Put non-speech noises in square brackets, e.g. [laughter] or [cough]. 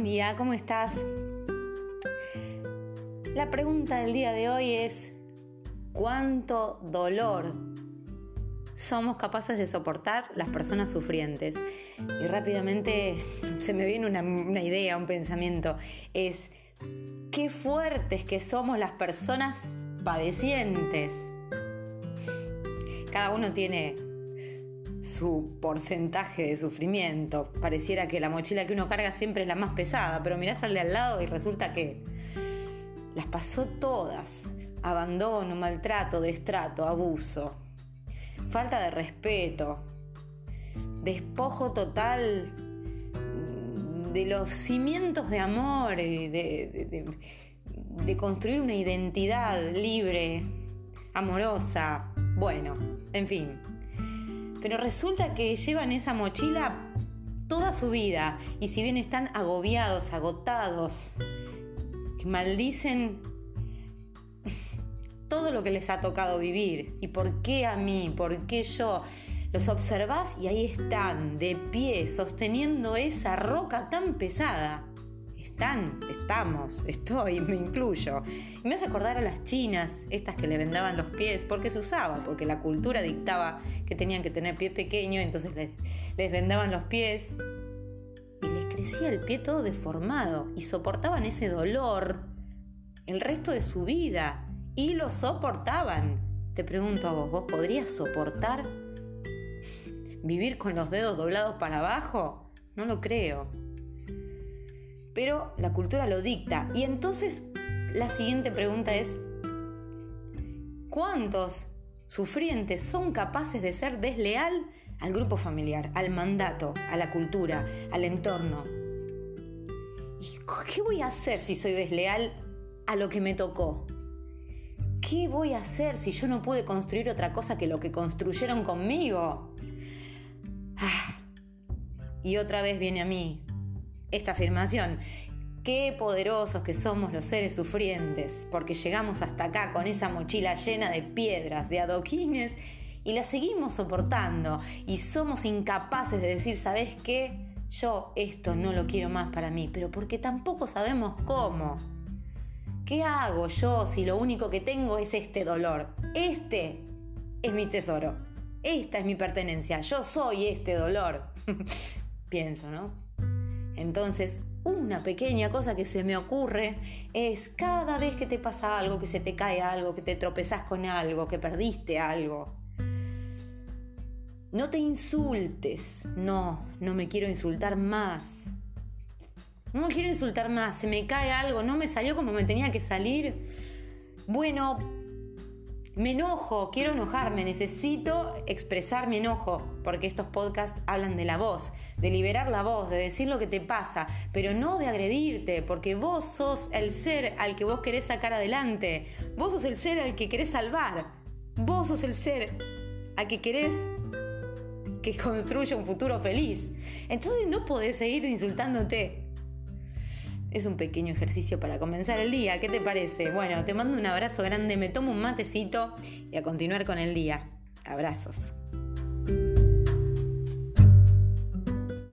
día, ¿cómo estás? La pregunta del día de hoy es, ¿cuánto dolor somos capaces de soportar las personas sufrientes? Y rápidamente se me viene una, una idea, un pensamiento, es, qué fuertes que somos las personas padecientes. Cada uno tiene su porcentaje de sufrimiento. Pareciera que la mochila que uno carga siempre es la más pesada, pero mirás al de al lado y resulta que las pasó todas. Abandono, maltrato, destrato, abuso, falta de respeto, despojo total de los cimientos de amor, de, de construir una identidad libre, amorosa, bueno, en fin. Pero resulta que llevan esa mochila toda su vida. Y si bien están agobiados, agotados, maldicen [laughs] todo lo que les ha tocado vivir. Y por qué a mí, por qué yo, los observás y ahí están, de pie, sosteniendo esa roca tan pesada están, estamos, estoy, me incluyo. Y me hace acordar a las chinas, estas que le vendaban los pies, porque se usaba, porque la cultura dictaba que tenían que tener pie pequeño, entonces les, les vendaban los pies y les crecía el pie todo deformado y soportaban ese dolor el resto de su vida y lo soportaban. Te pregunto a vos, ¿vos podrías soportar vivir con los dedos doblados para abajo? No lo creo pero la cultura lo dicta. Y entonces la siguiente pregunta es, ¿cuántos sufrientes son capaces de ser desleal al grupo familiar, al mandato, a la cultura, al entorno? ¿Y qué voy a hacer si soy desleal a lo que me tocó? ¿Qué voy a hacer si yo no pude construir otra cosa que lo que construyeron conmigo? Ah, y otra vez viene a mí esta afirmación. Qué poderosos que somos los seres sufrientes, porque llegamos hasta acá con esa mochila llena de piedras, de adoquines, y la seguimos soportando, y somos incapaces de decir, ¿sabes qué? Yo esto no lo quiero más para mí, pero porque tampoco sabemos cómo. ¿Qué hago yo si lo único que tengo es este dolor? Este es mi tesoro. Esta es mi pertenencia. Yo soy este dolor. [laughs] Pienso, ¿no? Entonces, una pequeña cosa que se me ocurre es cada vez que te pasa algo, que se te cae algo, que te tropezas con algo, que perdiste algo. No te insultes. No, no me quiero insultar más. No me quiero insultar más. Se me cae algo, no me salió como me tenía que salir. Bueno, me enojo, quiero enojarme, necesito expresar mi enojo, porque estos podcasts hablan de la voz, de liberar la voz, de decir lo que te pasa, pero no de agredirte, porque vos sos el ser al que vos querés sacar adelante, vos sos el ser al que querés salvar, vos sos el ser al que querés que construya un futuro feliz. Entonces no podés seguir insultándote, es un pequeño ejercicio para comenzar el día. ¿Qué te parece? Bueno, te mando un abrazo grande, me tomo un matecito y a continuar con el día. Abrazos.